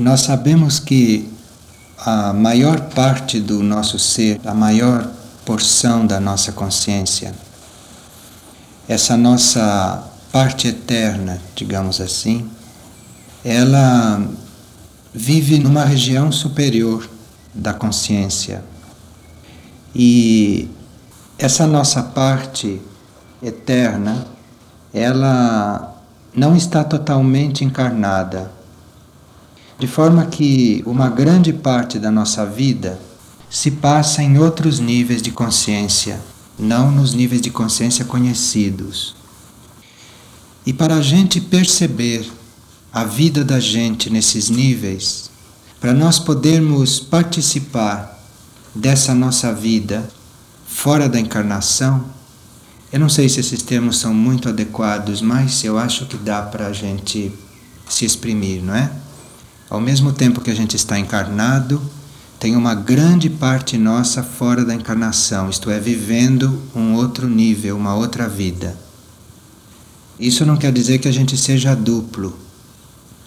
Nós sabemos que a maior parte do nosso ser, a maior porção da nossa consciência, essa nossa parte eterna, digamos assim, ela vive numa região superior da consciência. E essa nossa parte eterna, ela não está totalmente encarnada. De forma que uma grande parte da nossa vida se passa em outros níveis de consciência, não nos níveis de consciência conhecidos. E para a gente perceber a vida da gente nesses níveis, para nós podermos participar dessa nossa vida fora da encarnação, eu não sei se esses termos são muito adequados, mas eu acho que dá para a gente se exprimir, não é? Ao mesmo tempo que a gente está encarnado, tem uma grande parte nossa fora da encarnação, isto é, vivendo um outro nível, uma outra vida. Isso não quer dizer que a gente seja duplo.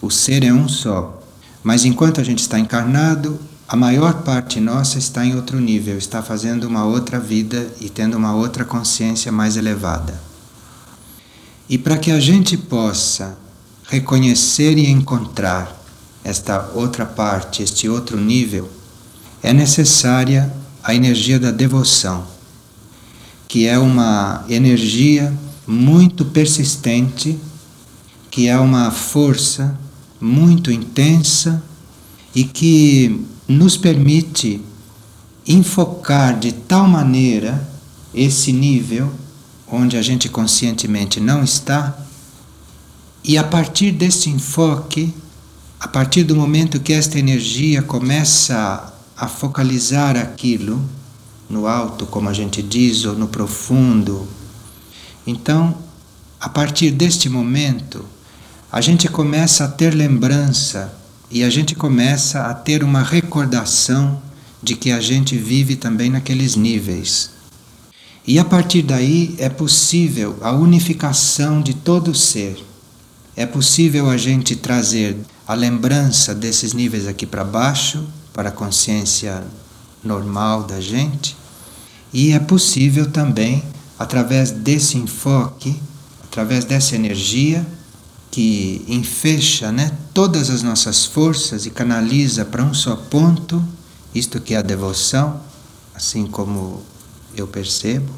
O ser é um só. Mas enquanto a gente está encarnado, a maior parte nossa está em outro nível, está fazendo uma outra vida e tendo uma outra consciência mais elevada. E para que a gente possa reconhecer e encontrar esta outra parte, este outro nível, é necessária a energia da devoção, que é uma energia muito persistente, que é uma força muito intensa e que nos permite enfocar de tal maneira esse nível onde a gente conscientemente não está, e a partir desse enfoque, a partir do momento que esta energia começa a focalizar aquilo no alto, como a gente diz, ou no profundo, então, a partir deste momento, a gente começa a ter lembrança e a gente começa a ter uma recordação de que a gente vive também naqueles níveis. E a partir daí é possível a unificação de todo o ser. É possível a gente trazer a lembrança desses níveis aqui para baixo, para a consciência normal da gente, e é possível também, através desse enfoque, através dessa energia, que enfecha né, todas as nossas forças e canaliza para um só ponto, isto que é a devoção, assim como eu percebo.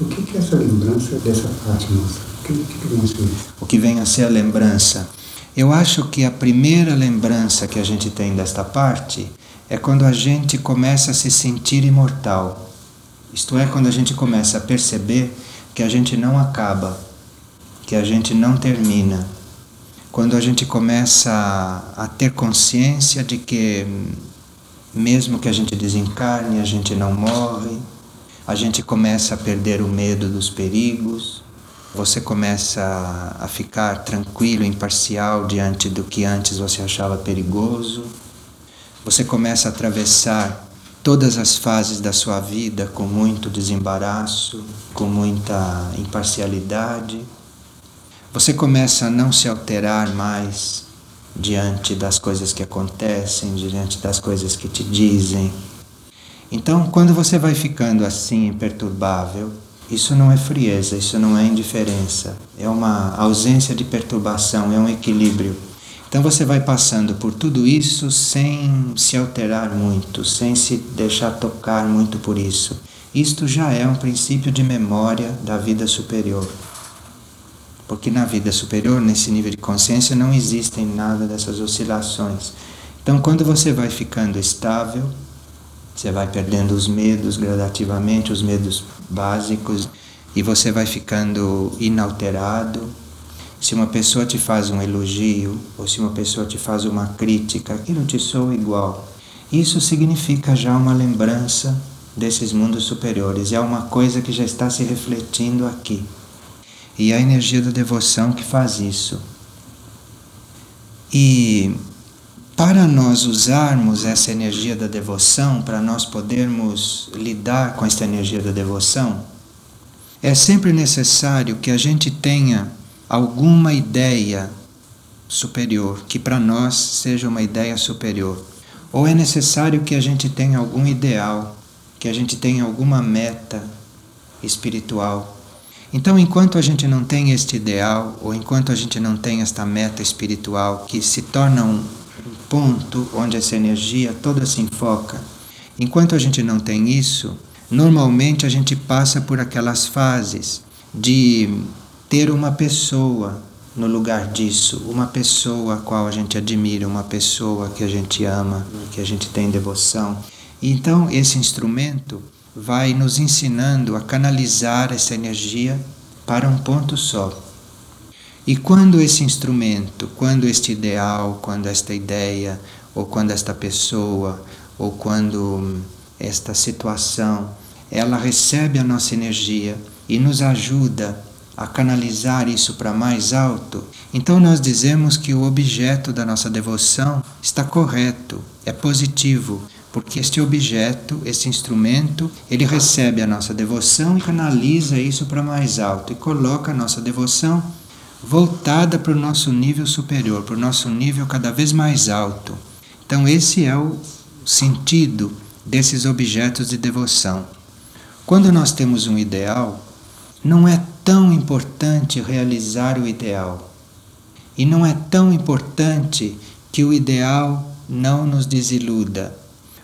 O que é essa lembrança dessa parte nossa? O que, que vem a ser O que vem a ser a lembrança? Eu acho que a primeira lembrança que a gente tem desta parte é quando a gente começa a se sentir imortal. Isto é, quando a gente começa a perceber que a gente não acaba, que a gente não termina. Quando a gente começa a ter consciência de que, mesmo que a gente desencarne, a gente não morre, a gente começa a perder o medo dos perigos, você começa a ficar tranquilo, imparcial diante do que antes você achava perigoso, você começa a atravessar todas as fases da sua vida com muito desembaraço, com muita imparcialidade você começa a não se alterar mais diante das coisas que acontecem, diante das coisas que te dizem. Então, quando você vai ficando assim imperturbável, isso não é frieza, isso não é indiferença, é uma ausência de perturbação, é um equilíbrio. Então você vai passando por tudo isso sem se alterar muito, sem se deixar tocar muito por isso. Isto já é um princípio de memória da vida superior. Porque na vida superior, nesse nível de consciência, não existem nada dessas oscilações. Então, quando você vai ficando estável, você vai perdendo os medos gradativamente, os medos básicos, e você vai ficando inalterado. Se uma pessoa te faz um elogio, ou se uma pessoa te faz uma crítica, aquilo te soa igual. Isso significa já uma lembrança desses mundos superiores, é uma coisa que já está se refletindo aqui. E a energia da devoção que faz isso. E para nós usarmos essa energia da devoção, para nós podermos lidar com essa energia da devoção, é sempre necessário que a gente tenha alguma ideia superior, que para nós seja uma ideia superior. Ou é necessário que a gente tenha algum ideal, que a gente tenha alguma meta espiritual. Então, enquanto a gente não tem este ideal, ou enquanto a gente não tem esta meta espiritual, que se torna um ponto onde essa energia toda se enfoca, enquanto a gente não tem isso, normalmente a gente passa por aquelas fases de ter uma pessoa no lugar disso, uma pessoa a qual a gente admira, uma pessoa que a gente ama, que a gente tem devoção. Então, esse instrumento vai nos ensinando a canalizar essa energia para um ponto só. E quando esse instrumento, quando este ideal, quando esta ideia, ou quando esta pessoa, ou quando esta situação, ela recebe a nossa energia e nos ajuda a canalizar isso para mais alto, então nós dizemos que o objeto da nossa devoção está correto, é positivo, porque este objeto, esse instrumento, ele recebe a nossa devoção e canaliza isso para mais alto e coloca a nossa devoção voltada para o nosso nível superior, para o nosso nível cada vez mais alto. Então, esse é o sentido desses objetos de devoção. Quando nós temos um ideal, não é tão importante realizar o ideal. E não é tão importante que o ideal não nos desiluda.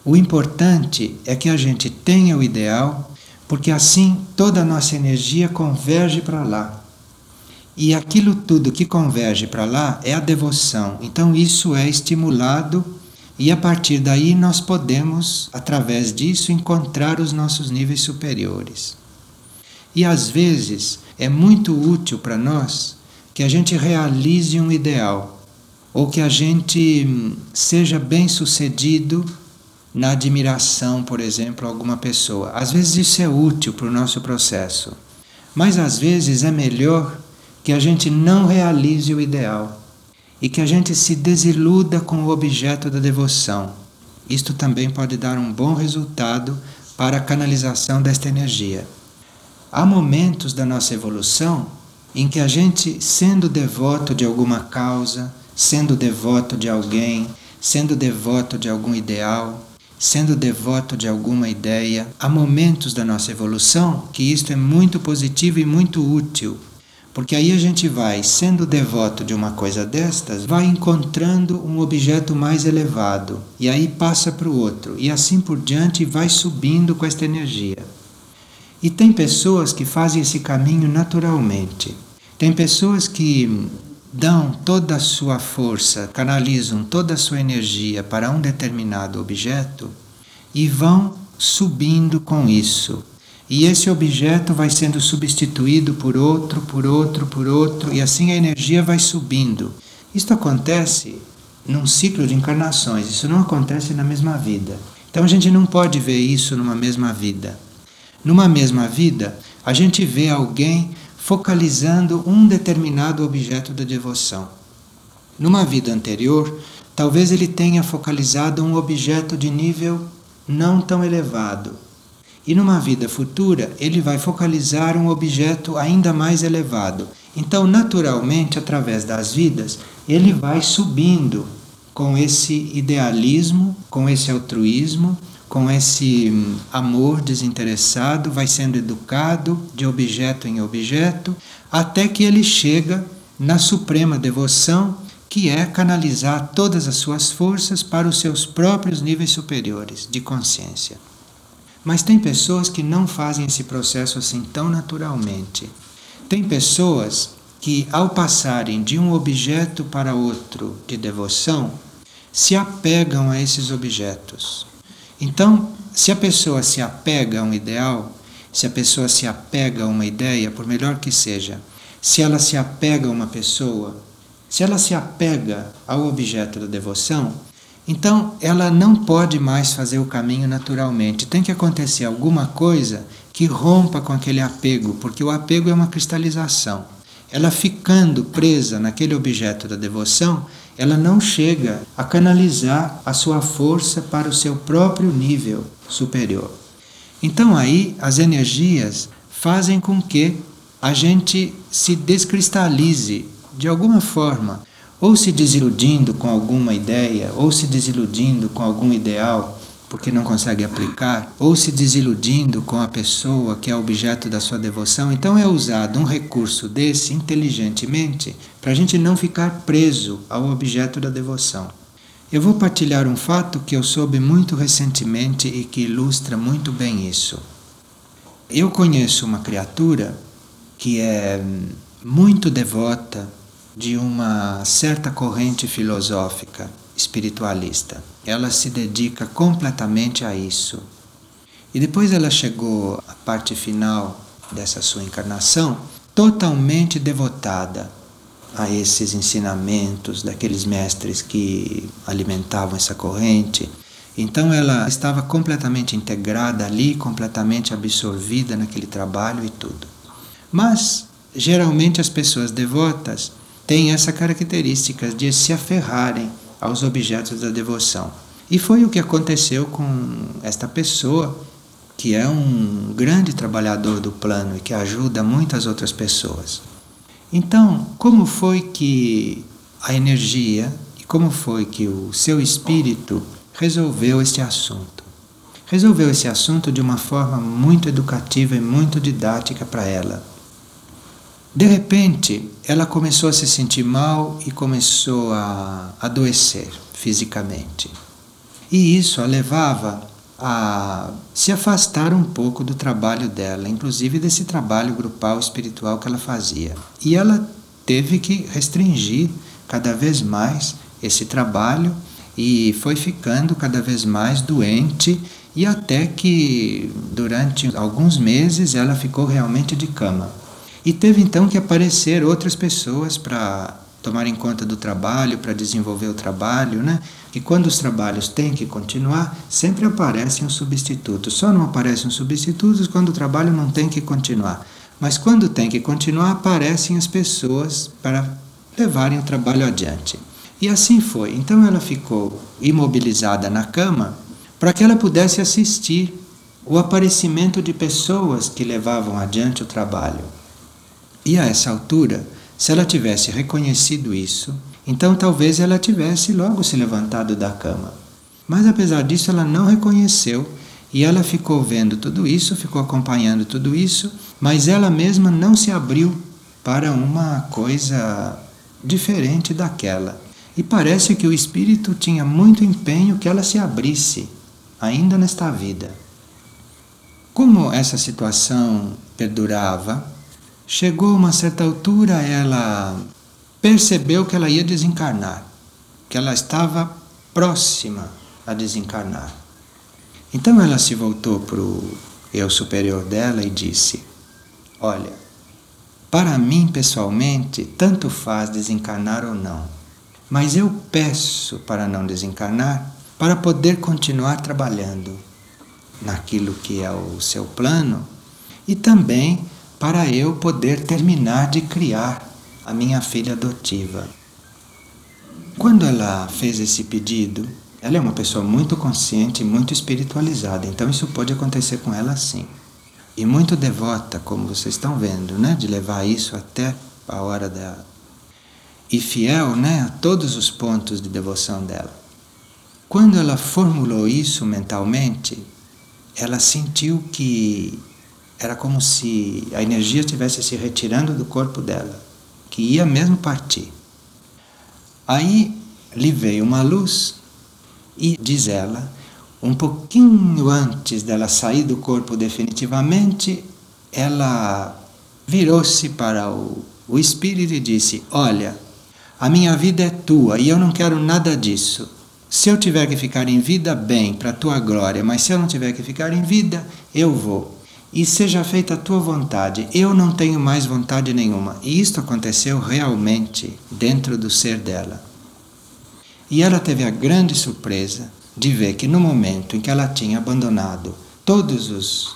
O importante é que a gente tenha o ideal, porque assim toda a nossa energia converge para lá. E aquilo tudo que converge para lá é a devoção. Então isso é estimulado e a partir daí nós podemos, através disso, encontrar os nossos níveis superiores. E às vezes é muito útil para nós que a gente realize um ideal ou que a gente hum, seja bem sucedido na admiração, por exemplo, a alguma pessoa. Às vezes isso é útil para o nosso processo, mas às vezes é melhor que a gente não realize o ideal e que a gente se desiluda com o objeto da devoção. Isto também pode dar um bom resultado para a canalização desta energia. Há momentos da nossa evolução em que a gente, sendo devoto de alguma causa, sendo devoto de alguém, sendo devoto de algum ideal, sendo devoto de alguma ideia, há momentos da nossa evolução que isto é muito positivo e muito útil. Porque aí a gente vai, sendo devoto de uma coisa destas, vai encontrando um objeto mais elevado, e aí passa para o outro, e assim por diante vai subindo com esta energia. E tem pessoas que fazem esse caminho naturalmente. Tem pessoas que dão toda a sua força, canalizam toda a sua energia para um determinado objeto e vão subindo com isso. E esse objeto vai sendo substituído por outro, por outro, por outro, e assim a energia vai subindo. Isto acontece num ciclo de encarnações, isso não acontece na mesma vida. Então a gente não pode ver isso numa mesma vida. Numa mesma vida, a gente vê alguém focalizando um determinado objeto da devoção. Numa vida anterior, talvez ele tenha focalizado um objeto de nível não tão elevado. E numa vida futura, ele vai focalizar um objeto ainda mais elevado. Então, naturalmente, através das vidas, ele vai subindo com esse idealismo, com esse altruísmo, com esse hum, amor desinteressado, vai sendo educado de objeto em objeto, até que ele chega na suprema devoção, que é canalizar todas as suas forças para os seus próprios níveis superiores de consciência. Mas tem pessoas que não fazem esse processo assim tão naturalmente. Tem pessoas que, ao passarem de um objeto para outro de devoção, se apegam a esses objetos então, se a pessoa se apega a um ideal, se a pessoa se apega a uma ideia, por melhor que seja, se ela se apega a uma pessoa, se ela se apega ao objeto da devoção, então ela não pode mais fazer o caminho naturalmente. Tem que acontecer alguma coisa que rompa com aquele apego, porque o apego é uma cristalização. Ela ficando presa naquele objeto da devoção, ela não chega a canalizar a sua força para o seu próprio nível superior. Então aí as energias fazem com que a gente se descristalize de alguma forma, ou se desiludindo com alguma ideia, ou se desiludindo com algum ideal porque não consegue aplicar, ou se desiludindo com a pessoa que é objeto da sua devoção. Então é usado um recurso desse inteligentemente para a gente não ficar preso ao objeto da devoção. Eu vou partilhar um fato que eu soube muito recentemente e que ilustra muito bem isso. Eu conheço uma criatura que é muito devota de uma certa corrente filosófica espiritualista. Ela se dedica completamente a isso. E depois ela chegou à parte final dessa sua encarnação totalmente devotada a esses ensinamentos daqueles mestres que alimentavam essa corrente. Então ela estava completamente integrada ali, completamente absorvida naquele trabalho e tudo. Mas geralmente as pessoas devotas têm essa característica de se aferrarem aos objetos da devoção. E foi o que aconteceu com esta pessoa, que é um grande trabalhador do plano e que ajuda muitas outras pessoas. Então, como foi que a energia e como foi que o seu espírito resolveu este assunto? Resolveu esse assunto de uma forma muito educativa e muito didática para ela. De repente, ela começou a se sentir mal e começou a adoecer fisicamente. E isso a levava a se afastar um pouco do trabalho dela, inclusive desse trabalho grupal espiritual que ela fazia. E ela teve que restringir cada vez mais esse trabalho e foi ficando cada vez mais doente e até que durante alguns meses ela ficou realmente de cama. E teve então que aparecer outras pessoas para tomar em conta do trabalho, para desenvolver o trabalho, né? E quando os trabalhos têm que continuar, sempre aparecem os substitutos. Só não aparecem os substitutos quando o trabalho não tem que continuar. Mas quando tem que continuar, aparecem as pessoas para levarem o trabalho adiante. E assim foi. Então ela ficou imobilizada na cama para que ela pudesse assistir o aparecimento de pessoas que levavam adiante o trabalho. E a essa altura, se ela tivesse reconhecido isso, então talvez ela tivesse logo se levantado da cama. Mas apesar disso, ela não reconheceu e ela ficou vendo tudo isso, ficou acompanhando tudo isso, mas ela mesma não se abriu para uma coisa diferente daquela. E parece que o espírito tinha muito empenho que ela se abrisse, ainda nesta vida. Como essa situação perdurava, chegou a uma certa altura, ela percebeu que ela ia desencarnar, que ela estava próxima a desencarnar. Então ela se voltou para o eu superior dela e disse: Olha, para mim pessoalmente, tanto faz desencarnar ou não, mas eu peço para não desencarnar para poder continuar trabalhando naquilo que é o seu plano e também para eu poder terminar de criar a minha filha adotiva. Quando ela fez esse pedido, ela é uma pessoa muito consciente muito espiritualizada, então isso pode acontecer com ela sim. E muito devota, como vocês estão vendo, né, de levar isso até a hora da e fiel, né, a todos os pontos de devoção dela. Quando ela formulou isso mentalmente, ela sentiu que era como se a energia estivesse se retirando do corpo dela que ia mesmo partir. Aí lhe veio uma luz e, diz ela, um pouquinho antes dela sair do corpo definitivamente, ela virou-se para o, o espírito e disse: Olha, a minha vida é tua e eu não quero nada disso. Se eu tiver que ficar em vida, bem, para tua glória, mas se eu não tiver que ficar em vida, eu vou e seja feita a tua vontade. Eu não tenho mais vontade nenhuma. E isto aconteceu realmente dentro do ser dela. E ela teve a grande surpresa de ver que no momento em que ela tinha abandonado todos os,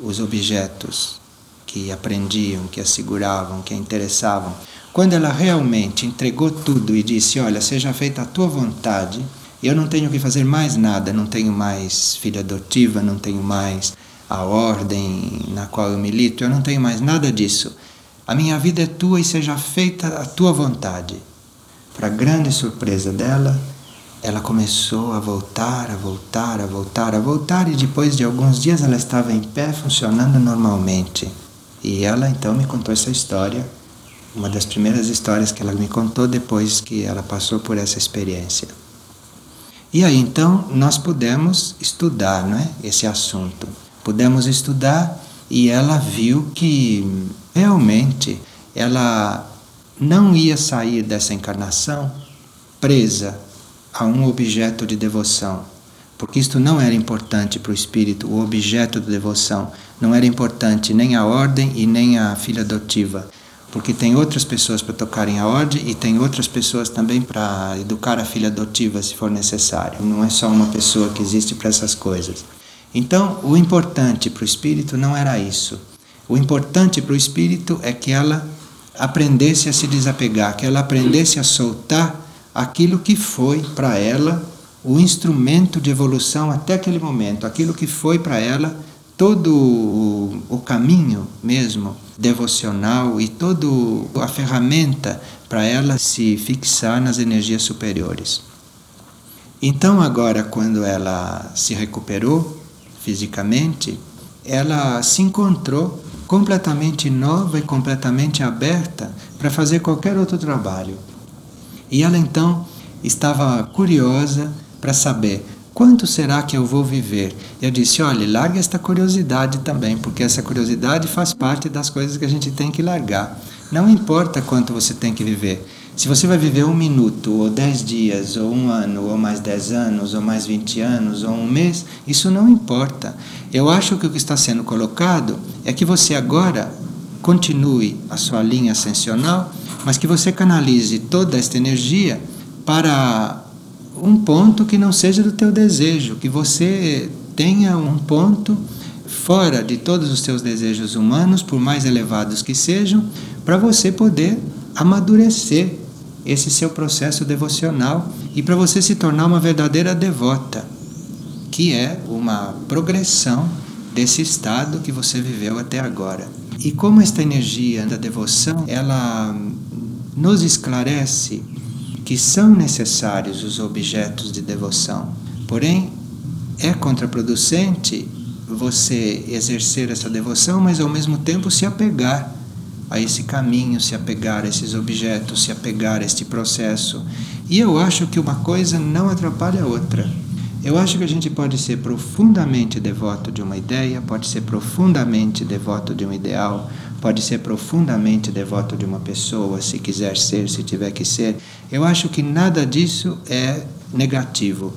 os objetos que aprendiam, que a seguravam, que a interessavam, quando ela realmente entregou tudo e disse: Olha, seja feita a tua vontade, eu não tenho que fazer mais nada, não tenho mais filha adotiva, não tenho mais a ordem na qual eu milito, eu não tenho mais nada disso. A minha vida é tua e seja feita a tua vontade. para grande surpresa dela, ela começou a voltar, a voltar, a voltar, a voltar, e depois de alguns dias ela estava em pé, funcionando normalmente. E ela então me contou essa história, uma das primeiras histórias que ela me contou depois que ela passou por essa experiência. E aí então nós pudemos estudar não é, esse assunto. Pudemos estudar e ela viu que realmente ela não ia sair dessa encarnação presa a um objeto de devoção, porque isto não era importante para o espírito, o objeto de devoção. Não era importante nem a ordem e nem a filha adotiva, porque tem outras pessoas para tocarem a ordem e tem outras pessoas também para educar a filha adotiva se for necessário. Não é só uma pessoa que existe para essas coisas. Então, o importante para o espírito não era isso. O importante para o espírito é que ela aprendesse a se desapegar, que ela aprendesse a soltar aquilo que foi para ela o instrumento de evolução até aquele momento, aquilo que foi para ela todo o, o, caminho mesmo devocional e toda a ferramenta para ela se fixar nas energias superiores. Então, agora, quando ela se recuperou fisicamente, ela se encontrou completamente nova e completamente aberta para fazer qualquer outro trabalho. E ela então estava curiosa para saber quanto será que eu vou viver. Eu disse: olhe, larga esta curiosidade também, porque essa curiosidade faz parte das coisas que a gente tem que largar. Não importa quanto você tem que viver. Se você vai viver um minuto, ou dez dias, ou um ano, ou mais dez anos, ou mais vinte anos, ou um mês, isso não importa. Eu acho que o que está sendo colocado é que você agora continue a sua linha ascensional mas que você canalize toda esta energia para um ponto que não seja do teu desejo, que você tenha um ponto fora de todos os teus desejos humanos, por mais elevados que sejam, para você poder amadurecer esse seu processo devocional e para você se tornar uma verdadeira devota, que é uma progressão desse estado que você viveu até agora. E como esta energia da devoção, ela nos esclarece que são necessários os objetos de devoção. Porém, é contraproducente você exercer essa devoção, mas ao mesmo tempo se apegar a esse caminho, se apegar a esses objetos, se apegar a este processo. E eu acho que uma coisa não atrapalha a outra. Eu acho que a gente pode ser profundamente devoto de uma ideia, pode ser profundamente devoto de um ideal, pode ser profundamente devoto de uma pessoa, se quiser ser, se tiver que ser. Eu acho que nada disso é negativo.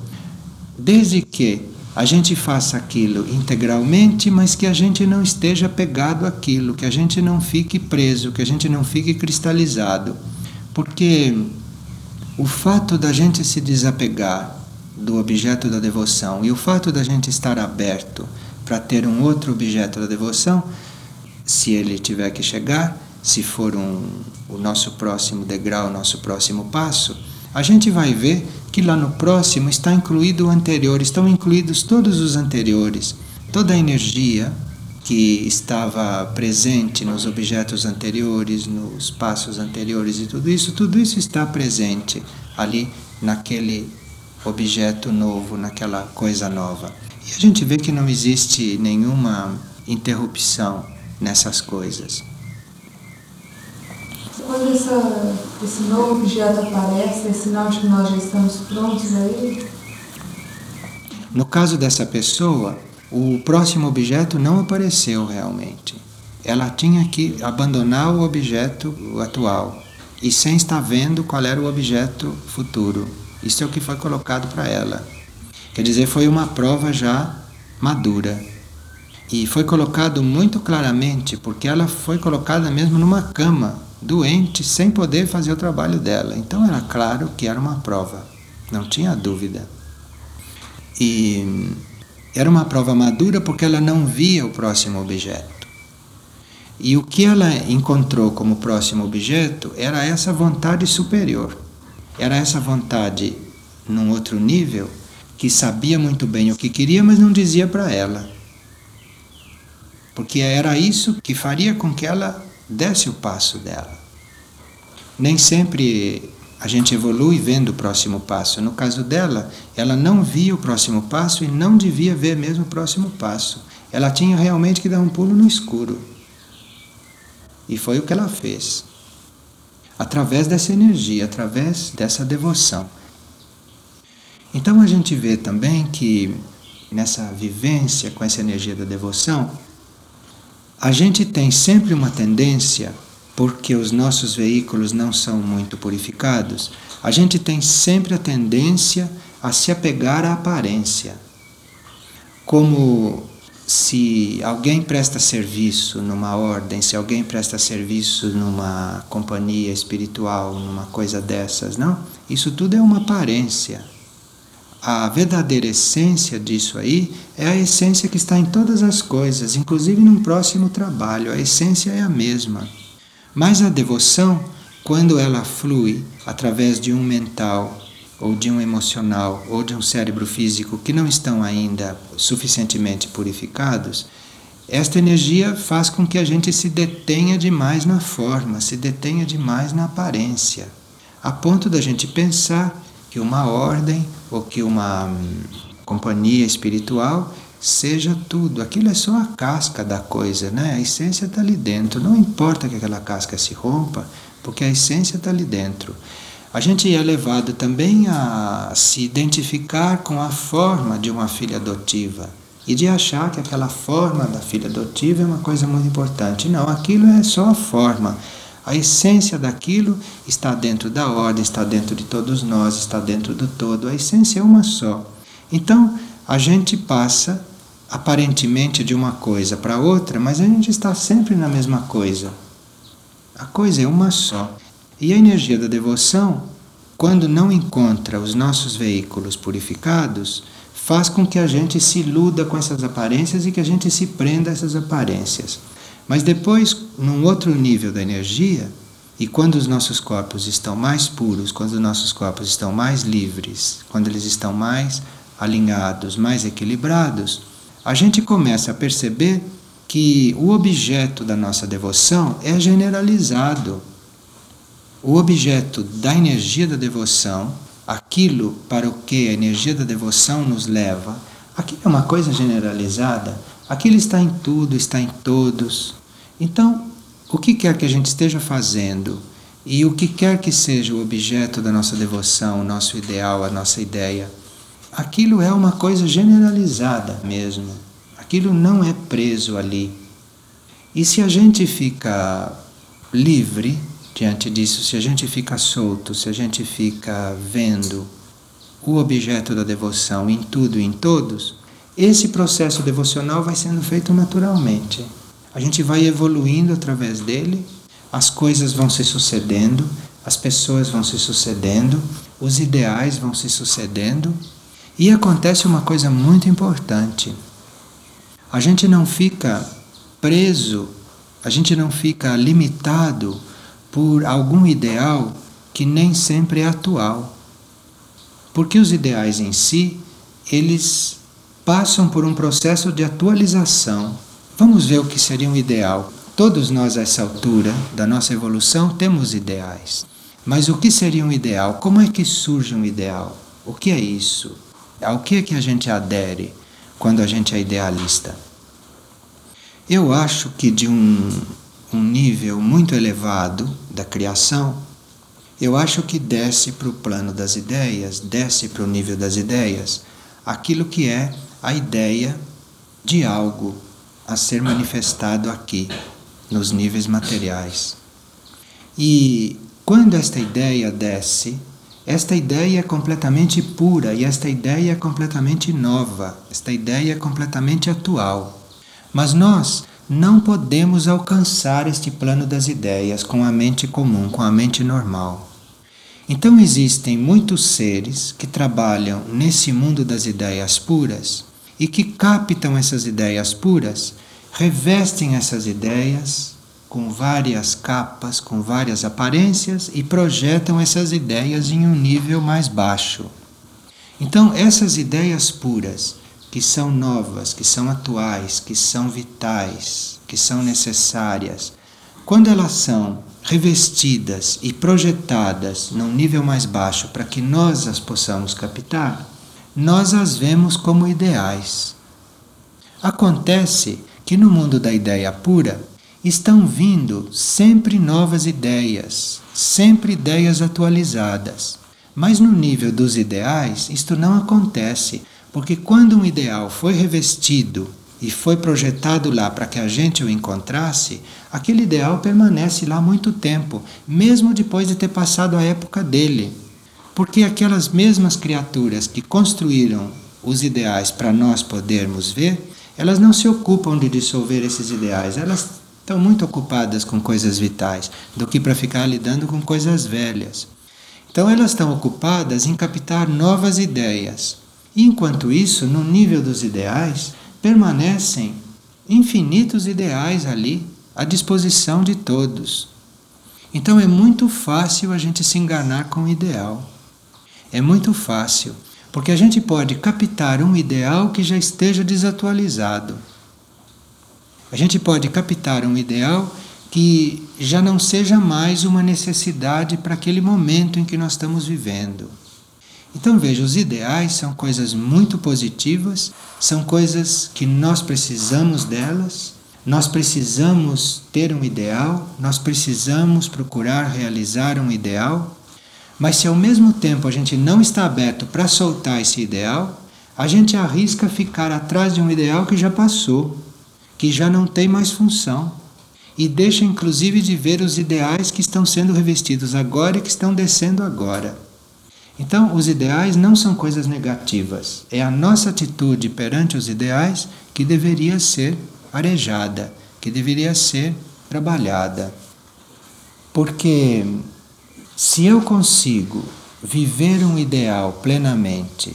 Desde que a gente faça aquilo integralmente, mas que a gente não esteja pegado àquilo, que a gente não fique preso, que a gente não fique cristalizado. Porque o fato da gente se desapegar do objeto da devoção e o fato da gente estar aberto para ter um outro objeto da devoção, se ele tiver que chegar, se for um, o nosso próximo degrau, o nosso próximo passo, a gente vai ver que lá no próximo está incluído o anterior, estão incluídos todos os anteriores, toda a energia que estava presente nos objetos anteriores, nos passos anteriores e tudo isso, tudo isso está presente ali naquele objeto novo, naquela coisa nova. E a gente vê que não existe nenhuma interrupção nessas coisas. Quando essa, esse novo objeto aparece, é sinal de que nós já estamos prontos a ele? No caso dessa pessoa, o próximo objeto não apareceu realmente. Ela tinha que abandonar o objeto atual e sem estar vendo qual era o objeto futuro. Isso é o que foi colocado para ela. Quer dizer, foi uma prova já madura. E foi colocado muito claramente, porque ela foi colocada mesmo numa cama, doente, sem poder fazer o trabalho dela. Então era claro que era uma prova, não tinha dúvida. E era uma prova madura porque ela não via o próximo objeto. E o que ela encontrou como próximo objeto era essa vontade superior. Era essa vontade num outro nível que sabia muito bem o que queria, mas não dizia para ela. Porque era isso que faria com que ela desse o passo dela. Nem sempre a gente evolui vendo o próximo passo. No caso dela, ela não via o próximo passo e não devia ver mesmo o próximo passo. Ela tinha realmente que dar um pulo no escuro. E foi o que ela fez. Através dessa energia, através dessa devoção. Então a gente vê também que nessa vivência com essa energia da devoção, a gente tem sempre uma tendência, porque os nossos veículos não são muito purificados, a gente tem sempre a tendência a se apegar à aparência. Como se alguém presta serviço numa ordem, se alguém presta serviço numa companhia espiritual, numa coisa dessas, não? Isso tudo é uma aparência. A verdadeira essência disso aí é a essência que está em todas as coisas, inclusive num próximo trabalho. A essência é a mesma. Mas a devoção, quando ela flui através de um mental ou de um emocional, ou de um cérebro físico que não estão ainda suficientemente purificados, esta energia faz com que a gente se detenha demais na forma, se detenha demais na aparência, a ponto da gente pensar que uma ordem ou que uma hum, companhia espiritual seja tudo. Aquilo é só a casca da coisa, né? A essência está ali dentro. Não importa que aquela casca se rompa, porque a essência está ali dentro a gente é levado também a se identificar com a forma de uma filha adotiva e de achar que aquela forma da filha adotiva é uma coisa muito importante. Não, aquilo é só a forma. A essência daquilo está dentro da ordem, está dentro de todos nós, está dentro do todo. A essência é uma só. Então, a gente passa aparentemente de uma coisa para outra, mas a gente está sempre na mesma coisa. A coisa é uma só. E a energia da devoção, quando não encontra os nossos veículos purificados, faz com que a gente se iluda com essas aparências e que a gente se prenda a essas aparências. Mas depois, num outro nível da energia, e quando os nossos corpos estão mais puros, quando os nossos corpos estão mais livres, quando eles estão mais alinhados, mais equilibrados, a gente começa a perceber que o objeto da nossa devoção é generalizado. O objeto da energia da devoção, aquilo para o que a energia da devoção nos leva, aquilo é uma coisa generalizada, aquilo está em tudo, está em todos. Então, o que quer que a gente esteja fazendo e o que quer que seja o objeto da nossa devoção, o nosso ideal, a nossa ideia, aquilo é uma coisa generalizada mesmo. Aquilo não é preso ali. E se a gente fica livre diante disso, se a gente fica solto, se a gente fica vendo o objeto da devoção em tudo e em todos, esse processo devocional vai sendo feito naturalmente. A gente vai evoluindo através dele, as coisas vão se sucedendo, as pessoas vão se sucedendo, os ideais vão se sucedendo, e acontece uma coisa muito importante. A gente não fica preso, a gente não fica limitado por algum ideal que nem sempre é atual. Porque os ideais em si, eles passam por um processo de atualização. Vamos ver o que seria um ideal. Todos nós, a essa altura da nossa evolução, temos ideais. Mas o que seria um ideal? Como é que surge um ideal? O que é isso? Ao que é que a gente adere quando a gente é idealista? Eu acho que de um um nível muito elevado da criação, eu acho que desce para o plano das ideias, desce para o nível das ideias, aquilo que é a ideia de algo a ser manifestado aqui, nos níveis materiais. E quando esta ideia desce, esta ideia é completamente pura e esta ideia é completamente nova, esta ideia é completamente atual. Mas nós não podemos alcançar este plano das ideias com a mente comum, com a mente normal. Então existem muitos seres que trabalham nesse mundo das ideias puras e que captam essas ideias puras, revestem essas ideias com várias capas, com várias aparências e projetam essas ideias em um nível mais baixo. Então, essas ideias puras que são novas, que são atuais, que são vitais, que são necessárias, quando elas são revestidas e projetadas num nível mais baixo para que nós as possamos captar, nós as vemos como ideais. Acontece que no mundo da ideia pura estão vindo sempre novas ideias, sempre ideias atualizadas. Mas no nível dos ideais, isto não acontece, porque quando um ideal foi revestido e foi projetado lá para que a gente o encontrasse, aquele ideal permanece lá muito tempo, mesmo depois de ter passado a época dele. Porque aquelas mesmas criaturas que construíram os ideais para nós podermos ver, elas não se ocupam de dissolver esses ideais, elas estão muito ocupadas com coisas vitais do que para ficar lidando com coisas velhas. Então elas estão ocupadas em captar novas ideias. Enquanto isso, no nível dos ideais, permanecem infinitos ideais ali à disposição de todos. Então é muito fácil a gente se enganar com o ideal. É muito fácil, porque a gente pode captar um ideal que já esteja desatualizado. A gente pode captar um ideal que já não seja mais uma necessidade para aquele momento em que nós estamos vivendo. Então veja, os ideais são coisas muito positivas, são coisas que nós precisamos delas, nós precisamos ter um ideal, nós precisamos procurar realizar um ideal, mas se ao mesmo tempo a gente não está aberto para soltar esse ideal, a gente arrisca ficar atrás de um ideal que já passou, que já não tem mais função, e deixa inclusive de ver os ideais que estão sendo revestidos agora e que estão descendo agora. Então, os ideais não são coisas negativas. É a nossa atitude perante os ideais que deveria ser arejada, que deveria ser trabalhada. Porque se eu consigo viver um ideal plenamente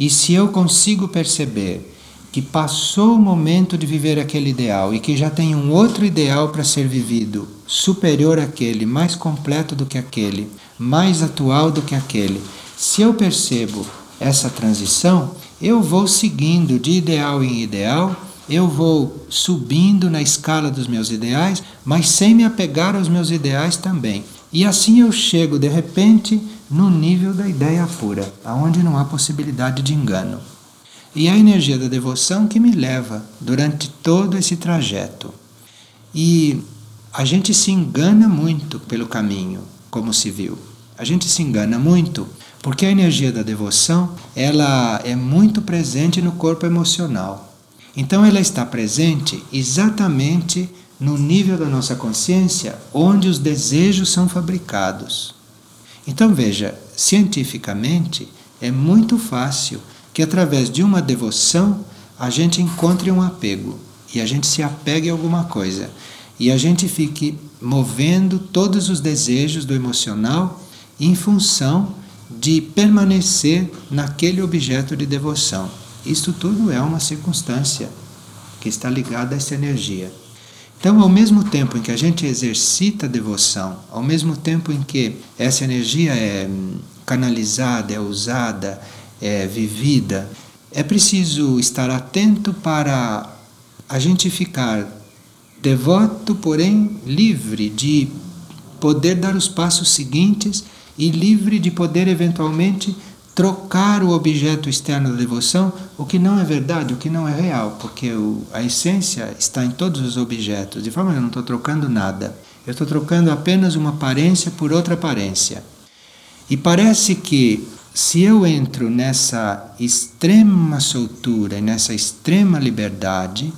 e se eu consigo perceber que passou o momento de viver aquele ideal e que já tem um outro ideal para ser vivido, superior àquele, mais completo do que aquele, mais atual do que aquele. Se eu percebo essa transição, eu vou seguindo de ideal em ideal, eu vou subindo na escala dos meus ideais, mas sem me apegar aos meus ideais também. E assim eu chego de repente no nível da ideia pura, aonde não há possibilidade de engano. E a energia da devoção que me leva durante todo esse trajeto. E a gente se engana muito pelo caminho, como se viu. A gente se engana muito porque a energia da devoção, ela é muito presente no corpo emocional. Então ela está presente exatamente no nível da nossa consciência onde os desejos são fabricados. Então veja, cientificamente é muito fácil que através de uma devoção a gente encontre um apego e a gente se apegue a alguma coisa e a gente fique movendo todos os desejos do emocional em função de permanecer naquele objeto de devoção. Isto tudo é uma circunstância que está ligada a essa energia. Então, ao mesmo tempo em que a gente exercita a devoção, ao mesmo tempo em que essa energia é canalizada, é usada, é vivida, é preciso estar atento para a gente ficar devoto, porém livre de poder dar os passos seguintes e livre de poder eventualmente trocar o objeto externo da devoção, o que não é verdade, o que não é real, porque o, a essência está em todos os objetos, de forma que eu não estou trocando nada. Eu estou trocando apenas uma aparência por outra aparência. E parece que se eu entro nessa extrema soltura e nessa extrema liberdade,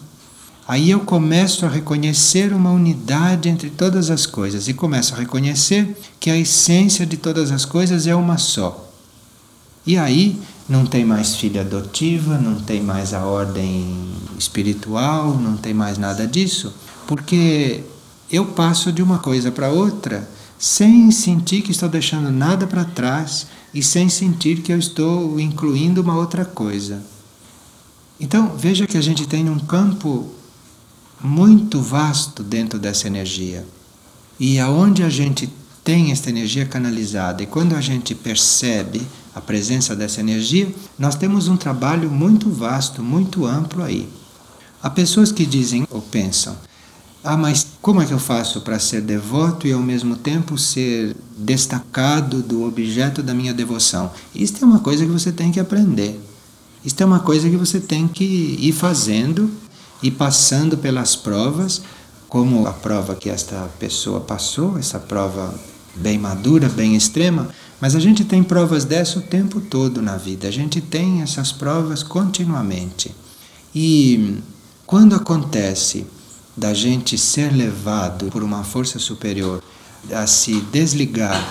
aí eu começo a reconhecer uma unidade entre todas as coisas e começo a reconhecer que a essência de todas as coisas é uma só. E aí não tem mais filha adotiva, não tem mais a ordem espiritual, não tem mais nada disso, porque eu passo de uma coisa para outra sem sentir que estou deixando nada para trás e sem sentir que eu estou incluindo uma outra coisa. Então, veja que a gente tem um campo muito vasto dentro dessa energia. E aonde a gente tem esta energia canalizada e quando a gente percebe a presença dessa energia, nós temos um trabalho muito vasto, muito amplo aí. Há pessoas que dizem ou pensam: Ah, mas como é que eu faço para ser devoto e ao mesmo tempo ser destacado do objeto da minha devoção? Isso é uma coisa que você tem que aprender. Isso é uma coisa que você tem que ir fazendo e passando pelas provas, como a prova que esta pessoa passou, essa prova bem madura, bem extrema, mas a gente tem provas dessa o tempo todo na vida. A gente tem essas provas continuamente. E quando acontece da gente ser levado por uma força superior a se desligar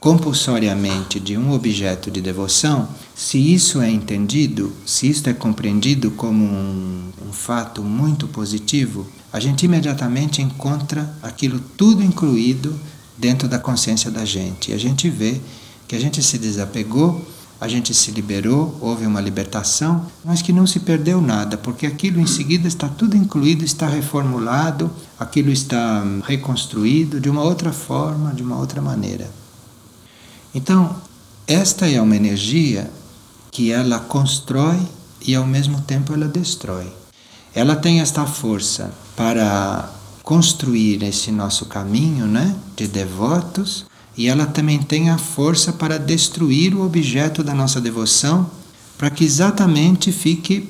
compulsoriamente de um objeto de devoção, se isso é entendido, se isso é compreendido como um, um, fato muito positivo, a gente imediatamente encontra aquilo tudo incluído dentro da consciência da gente. E a gente vê que a gente se desapegou a gente se liberou, houve uma libertação, mas que não se perdeu nada, porque aquilo em seguida está tudo incluído, está reformulado, aquilo está hum, reconstruído de uma outra forma, de uma outra maneira. Então, esta é uma energia que ela constrói e ao mesmo tempo ela destrói. Ela tem esta força para construir esse nosso caminho, né, de devotos, e ela também tem a força para destruir o objeto da nossa devoção, para que exatamente fique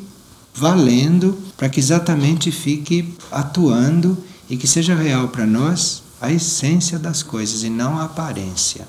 valendo, para que exatamente fique atuando e que seja real para nós a essência das coisas e não a aparência.